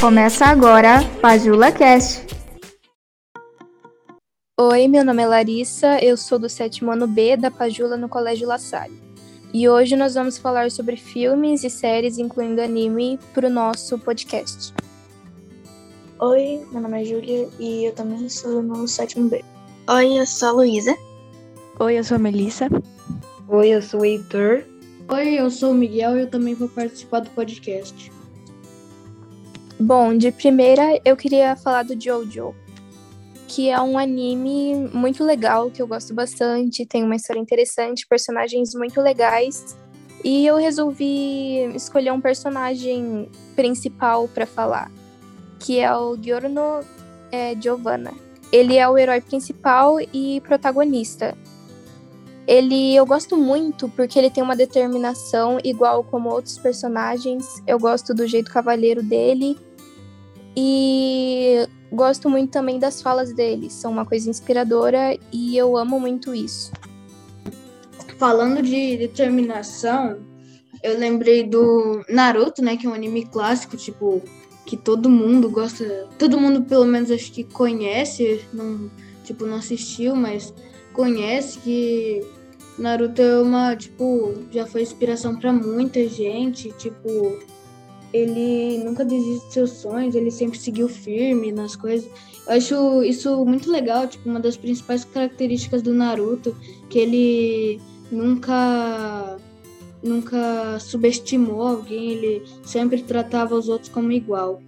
Começa agora Pajula Cast. Oi, meu nome é Larissa, eu sou do sétimo ano B da Pajula no Colégio La Salle. E hoje nós vamos falar sobre filmes e séries, incluindo anime, para o nosso podcast. Oi, meu nome é Júlia e eu também sou no sétimo B. Oi, eu sou a Luísa. Oi, eu sou a Melissa. Oi, eu sou o Heitor. Oi, eu sou o Miguel e eu também vou participar do podcast. Bom, de primeira eu queria falar do Jojo, que é um anime muito legal, que eu gosto bastante, tem uma história interessante, personagens muito legais. E eu resolvi escolher um personagem principal para falar, que é o Giorno é, Giovanna. Ele é o herói principal e protagonista. Ele eu gosto muito porque ele tem uma determinação igual como outros personagens. Eu gosto do jeito cavaleiro dele e gosto muito também das falas dele, são uma coisa inspiradora e eu amo muito isso. Falando de determinação, eu lembrei do Naruto, né, que é um anime clássico, tipo, que todo mundo gosta, todo mundo pelo menos acho que conhece, não, tipo, não assistiu, mas conhece que Naruto é uma, tipo, já foi inspiração para muita gente, tipo, ele nunca desiste dos seus sonhos, ele sempre seguiu firme nas coisas. Eu acho isso muito legal, tipo, uma das principais características do Naruto, que ele nunca nunca subestimou alguém, ele sempre tratava os outros como igual.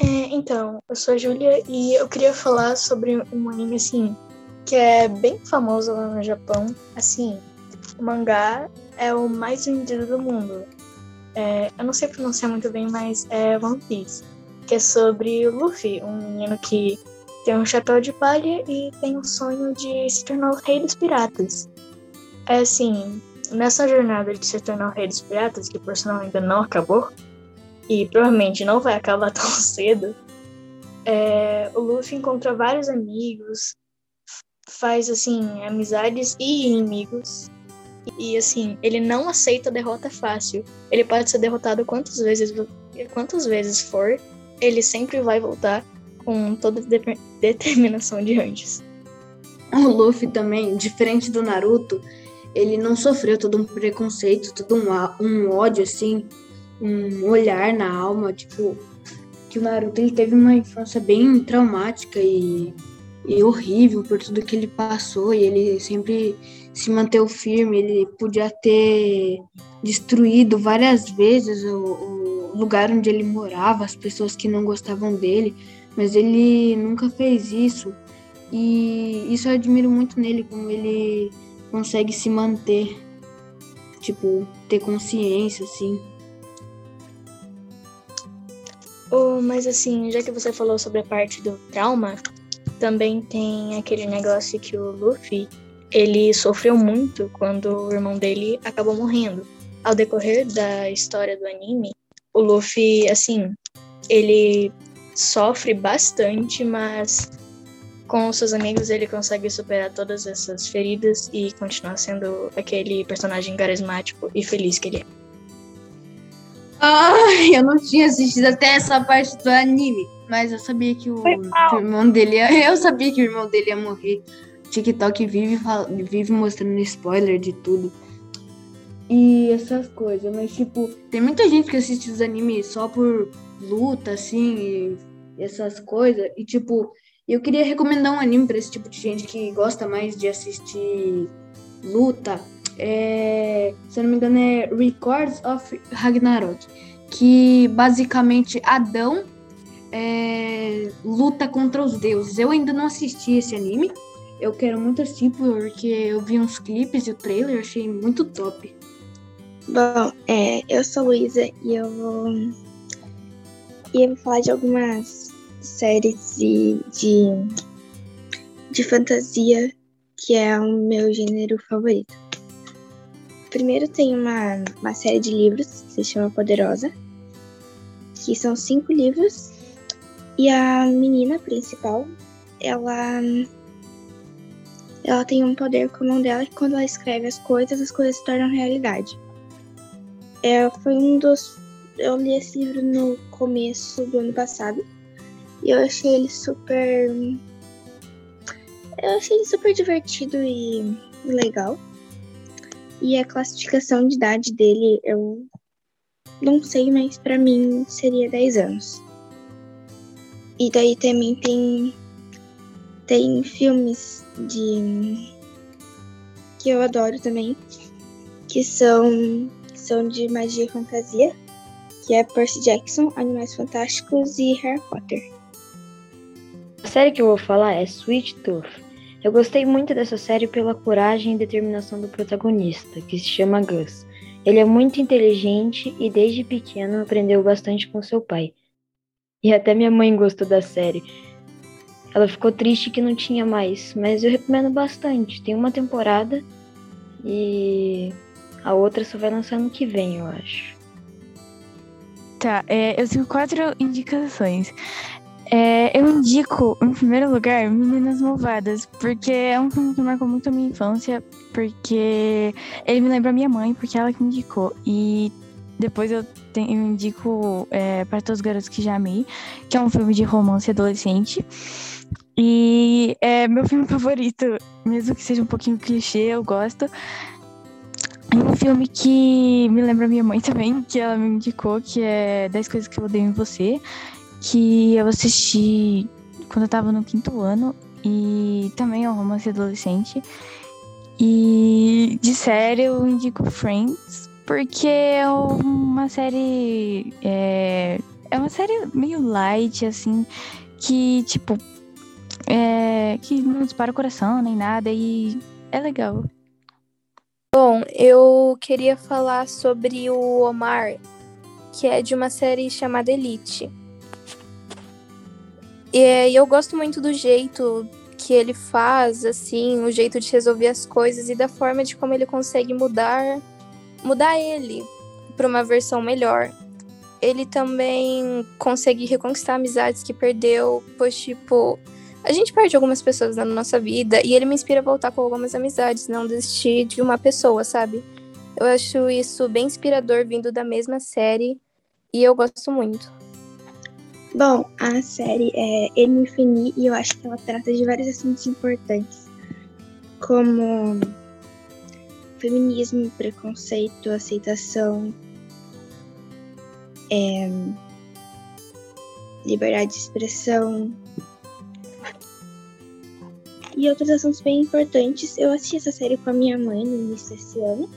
É, então, eu sou a Júlia e eu queria falar sobre um anime assim que é bem famoso lá no Japão. Assim, o mangá é o mais vendido do mundo. É, eu não sei pronunciar muito bem, mas é One Piece, que é sobre o Luffy, um menino que tem um chapéu de palha e tem o sonho de se tornar o rei dos piratas. É assim, nessa jornada de se tornar o rei dos piratas, que por sinal ainda não acabou, e provavelmente não vai acabar tão cedo, é, o Luffy encontra vários amigos, faz assim amizades e inimigos e assim, ele não aceita derrota fácil. Ele pode ser derrotado quantas vezes, quantas vezes for, ele sempre vai voltar com toda a determinação de antes. O Luffy também, diferente do Naruto, ele não sofreu todo um preconceito, todo um, um ódio, assim, um olhar na alma, tipo, que o Naruto ele teve uma infância bem traumática e, e horrível por tudo que ele passou, e ele sempre se manteve firme, ele podia ter destruído várias vezes o, o, lugar onde ele morava, as pessoas que não gostavam dele, mas ele nunca fez isso. E isso eu admiro muito nele, como ele consegue se manter, tipo, ter consciência, assim. Oh, mas assim, já que você falou sobre a parte do trauma, também tem aquele negócio que o Luffy ele sofreu muito quando o irmão dele acabou morrendo. Ao decorrer da história do anime, o Luffy, assim, ele sofre bastante, mas com seus amigos ele consegue superar todas essas feridas e continuar sendo aquele personagem carismático e feliz que ele é. Ai, eu não tinha assistido até essa parte do anime, mas eu sabia que o, que o irmão dele ia, eu sabia que o irmão dele ia morrer. TikTok vive, vive mostrando spoiler de tudo. E essas coisas, mas tipo, tem muita gente que assiste os animes só por luta, assim, e essas coisas. E tipo, eu queria recomendar um anime pra esse tipo de gente que gosta mais de assistir luta. É, se eu não me engano, é Records of Ragnarok. Que basicamente Adão é, luta contra os deuses. Eu ainda não assisti esse anime, eu quero muito assistir porque eu vi uns clipes e o trailer, eu achei muito top. Bom, é, eu sou Luísa e eu vou. E eu vou falar de algumas séries de, de, de fantasia que é o meu gênero favorito. Primeiro tem uma, uma série de livros que se chama Poderosa, que são cinco livros, e a menina principal, ela ela tem um poder com a mão dela que quando ela escreve as coisas, as coisas se tornam realidade. É, foi um dos. eu li esse livro no começo do ano passado e eu achei ele super. Eu achei ele super divertido e legal. E a classificação de idade dele eu não sei, mas para mim seria 10 anos. E daí também tem tem filmes de que eu adoro também, que são são de magia e fantasia, que é Percy Jackson, Animais Fantásticos e Harry Potter. A série que eu vou falar é Sweet Tooth. Eu gostei muito dessa série pela coragem e determinação do protagonista, que se chama Gus. Ele é muito inteligente e desde pequeno aprendeu bastante com seu pai. E até minha mãe gostou da série. Ela ficou triste que não tinha mais, mas eu recomendo bastante. Tem uma temporada e a outra só vai lançar ano que vem, eu acho. Tá, é, eu tenho quatro indicações. É, eu indico, em primeiro lugar, Meninas Malvadas, porque é um filme que marcou muito a minha infância, porque ele me lembra a minha mãe, porque ela que me indicou. E depois eu, tenho, eu indico é, Para Todos os Garotos que Já Amei, que é um filme de romance adolescente. E é meu filme favorito, mesmo que seja um pouquinho clichê, eu gosto. E um filme que me lembra minha mãe também, que ela me indicou, que é 10 Coisas que Eu Odeio em Você que eu assisti quando eu tava no quinto ano e também é um romance adolescente. E de série eu indico Friends, porque é uma série. É, é uma série meio light, assim, que, tipo. É, que não dispara o coração nem nada e é legal. Bom, eu queria falar sobre o Omar, que é de uma série chamada Elite. E eu gosto muito do jeito que ele faz, assim, o jeito de resolver as coisas e da forma de como ele consegue mudar, mudar ele para uma versão melhor. Ele também consegue reconquistar amizades que perdeu, pois tipo, a gente perde algumas pessoas na nossa vida e ele me inspira a voltar com algumas amizades, não desistir de uma pessoa, sabe? Eu acho isso bem inspirador vindo da mesma série e eu gosto muito. Bom, a série é Ele Infini e eu acho que ela trata de vários assuntos importantes, como feminismo, preconceito, aceitação, é, liberdade de expressão e outros assuntos bem importantes. Eu assisti essa série com a minha mãe no início desse ano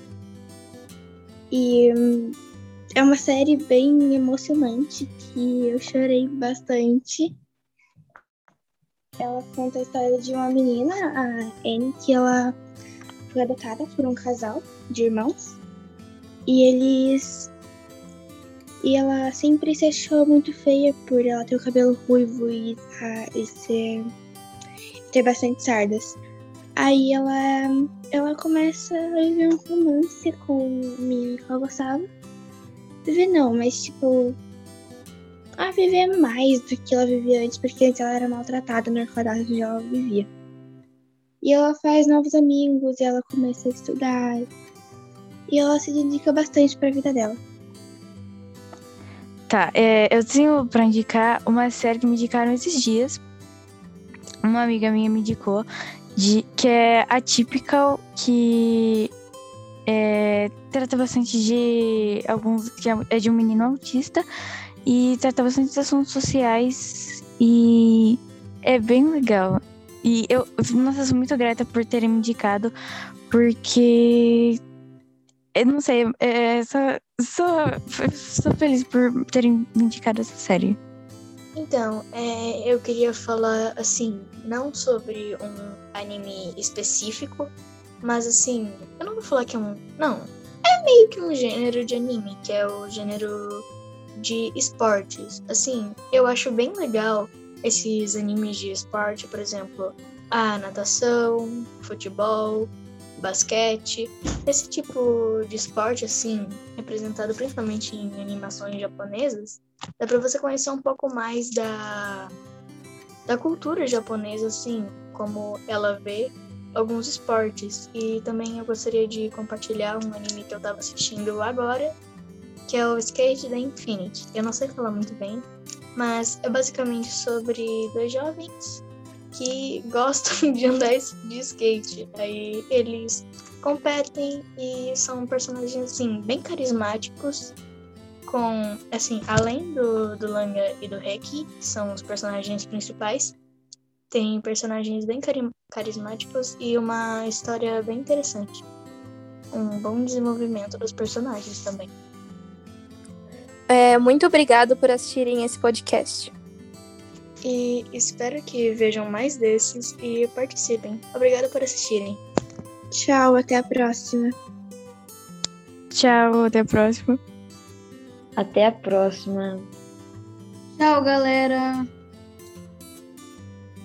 e hum, é uma série bem emocionante que eu chorei bastante. Ela conta a história de uma menina, a Anne, que ela foi adotada por um casal de irmãos. E eles. E ela sempre se achou muito feia por ela ter o cabelo ruivo e, e ser. Ter bastante sardas. Aí ela, ela começa a viver um romance com o menino que ela gostava. Viver não, mas tipo. A viver mais do que ela vivia antes, porque antes ela era maltratada no orfanato onde ela vivia. E ela faz novos amigos, e ela começa a estudar. E ela se dedica bastante para a vida dela. Tá, é, eu tenho para indicar uma série que me indicaram esses dias. Uma amiga minha me indicou, de, que é Atypical, que é, trata bastante de alguns. que é, é de um menino autista e trata bastante de assuntos sociais e é bem legal. E eu, nossa, sou muito grata por terem me indicado, porque eu não sei, é, só, só, sou feliz por terem me indicado essa série. Então, é, eu queria falar assim, não sobre um anime específico, mas assim, eu não vou falar que é um. Não. É meio que um gênero de anime, que é o gênero de esportes. Assim, eu acho bem legal esses animes de esporte, por exemplo, a natação, futebol, basquete. Esse tipo de esporte, assim, representado principalmente em animações japonesas, dá pra você conhecer um pouco mais da, da cultura japonesa, assim, como ela vê alguns esportes. E também eu gostaria de compartilhar um anime que eu tava assistindo agora, que é o Skate da Infinity. Eu não sei falar muito bem, mas é basicamente sobre dois jovens que gostam de andar de skate. Aí eles competem e são personagens assim bem carismáticos com assim além do, do Langa e do Reki que são os personagens principais tem personagens bem carismáticos e uma história bem interessante. Um bom desenvolvimento dos personagens também. É, muito obrigado por assistirem esse podcast e espero que vejam mais desses e participem. Obrigada por assistirem. Tchau, até a próxima. Tchau, até a próxima. Até a próxima. Tchau, galera.